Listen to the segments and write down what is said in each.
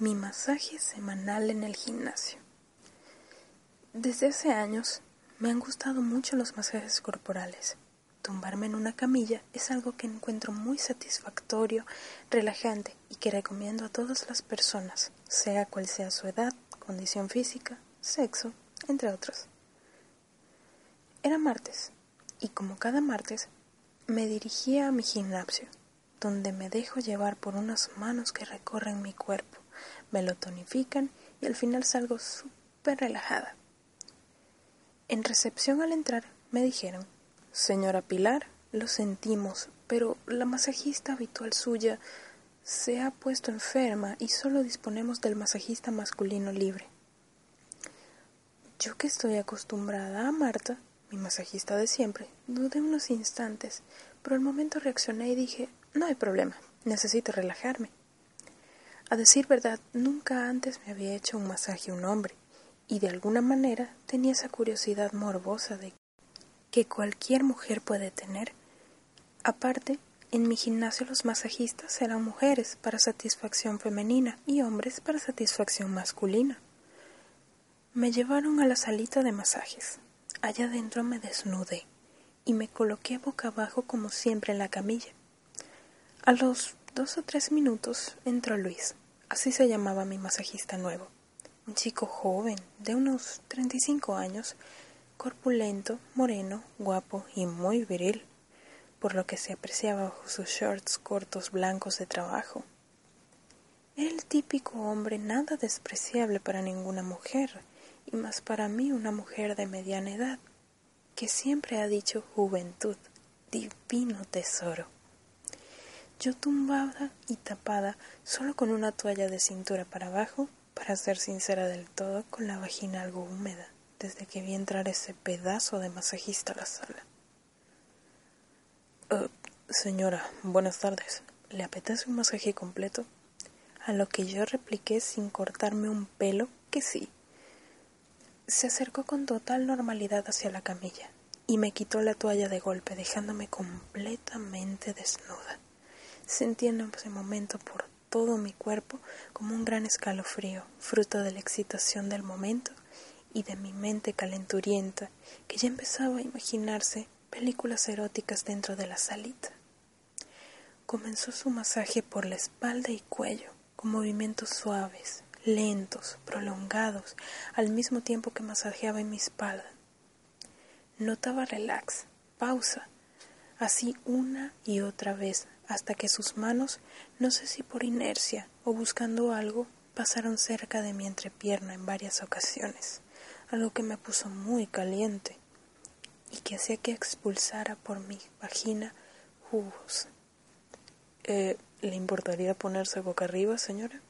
Mi masaje semanal en el gimnasio. Desde hace años me han gustado mucho los masajes corporales. Tumbarme en una camilla es algo que encuentro muy satisfactorio, relajante y que recomiendo a todas las personas, sea cual sea su edad, condición física, sexo, entre otros. Era martes y como cada martes me dirigía a mi gimnasio, donde me dejo llevar por unas manos que recorren mi cuerpo me lo tonifican y al final salgo súper relajada. En recepción al entrar me dijeron, señora Pilar, lo sentimos, pero la masajista habitual suya se ha puesto enferma y solo disponemos del masajista masculino libre. Yo que estoy acostumbrada a Marta, mi masajista de siempre, dudé unos instantes, pero al momento reaccioné y dije, no hay problema, necesito relajarme. A decir verdad, nunca antes me había hecho un masaje un hombre, y de alguna manera tenía esa curiosidad morbosa de que cualquier mujer puede tener. Aparte, en mi gimnasio los masajistas eran mujeres para satisfacción femenina y hombres para satisfacción masculina. Me llevaron a la salita de masajes. Allá adentro me desnudé y me coloqué boca abajo como siempre en la camilla. A los dos o tres minutos entró Luis, así se llamaba mi masajista nuevo, un chico joven, de unos treinta y cinco años, corpulento, moreno, guapo y muy viril, por lo que se apreciaba bajo sus shorts cortos blancos de trabajo. Era el típico hombre nada despreciable para ninguna mujer, y más para mí una mujer de mediana edad, que siempre ha dicho juventud, divino tesoro. Yo tumbada y tapada, solo con una toalla de cintura para abajo, para ser sincera del todo, con la vagina algo húmeda, desde que vi entrar ese pedazo de masajista a la sala. Oh, señora, buenas tardes. ¿Le apetece un masaje completo? A lo que yo repliqué sin cortarme un pelo que sí. Se acercó con total normalidad hacia la camilla y me quitó la toalla de golpe, dejándome completamente desnuda. Sentí en ese momento por todo mi cuerpo como un gran escalofrío, fruto de la excitación del momento y de mi mente calenturienta, que ya empezaba a imaginarse películas eróticas dentro de la salita. Comenzó su masaje por la espalda y cuello, con movimientos suaves, lentos, prolongados, al mismo tiempo que masajeaba en mi espalda. Notaba relax, pausa, así una y otra vez, hasta que sus manos, no sé si por inercia o buscando algo, pasaron cerca de mi entrepierna en varias ocasiones, algo que me puso muy caliente y que hacía que expulsara por mi vagina jugos. Eh, ¿Le importaría ponerse boca arriba, señora?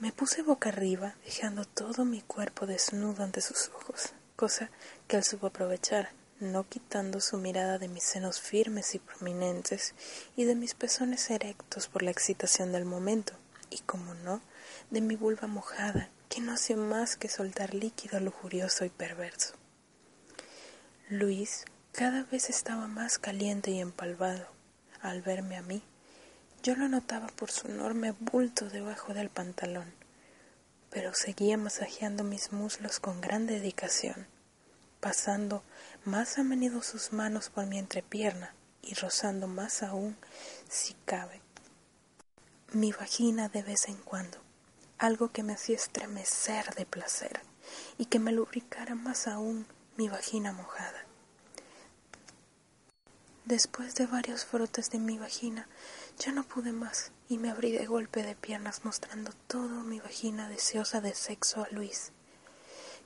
Me puse boca arriba, dejando todo mi cuerpo desnudo ante sus ojos, cosa que él supo aprovechar no quitando su mirada de mis senos firmes y prominentes y de mis pezones erectos por la excitación del momento, y como no, de mi vulva mojada, que no hacía más que soltar líquido lujurioso y perverso. Luis cada vez estaba más caliente y empalvado. Al verme a mí, yo lo notaba por su enorme bulto debajo del pantalón, pero seguía masajeando mis muslos con gran dedicación, pasando más a menudo sus manos por mi entrepierna y rozando más aún, si cabe, mi vagina de vez en cuando, algo que me hacía estremecer de placer y que me lubricara más aún mi vagina mojada. Después de varios frotes de mi vagina, ya no pude más y me abrí de golpe de piernas mostrando toda mi vagina deseosa de sexo a Luis,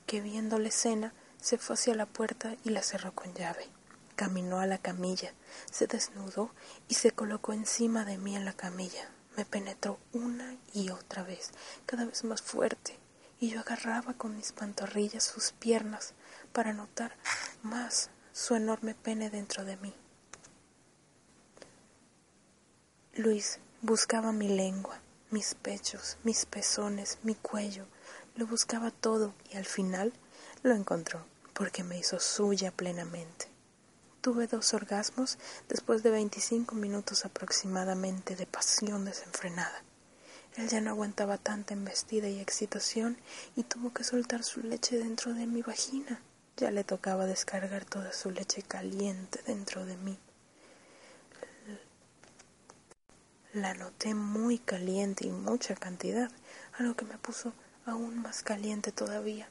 que viendo la escena se fue hacia la puerta y la cerró con llave. Caminó a la camilla, se desnudó y se colocó encima de mí en la camilla. Me penetró una y otra vez, cada vez más fuerte, y yo agarraba con mis pantorrillas sus piernas para notar más su enorme pene dentro de mí. Luis buscaba mi lengua, mis pechos, mis pezones, mi cuello, lo buscaba todo y al final lo encontró porque me hizo suya plenamente. Tuve dos orgasmos después de veinticinco minutos aproximadamente de pasión desenfrenada. Él ya no aguantaba tanta embestida y excitación y tuvo que soltar su leche dentro de mi vagina. Ya le tocaba descargar toda su leche caliente dentro de mí. La noté muy caliente y mucha cantidad, algo que me puso aún más caliente todavía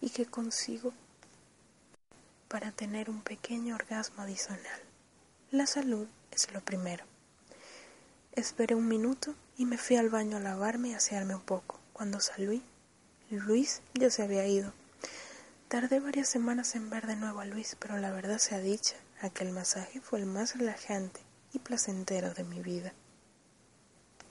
y que consigo para tener un pequeño orgasmo adicional. La salud es lo primero. Esperé un minuto y me fui al baño a lavarme y asearme un poco. Cuando salí, Luis ya se había ido. Tardé varias semanas en ver de nuevo a Luis, pero la verdad sea dicha, aquel masaje fue el más relajante y placentero de mi vida.